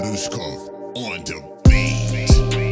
Rushkov on the beat.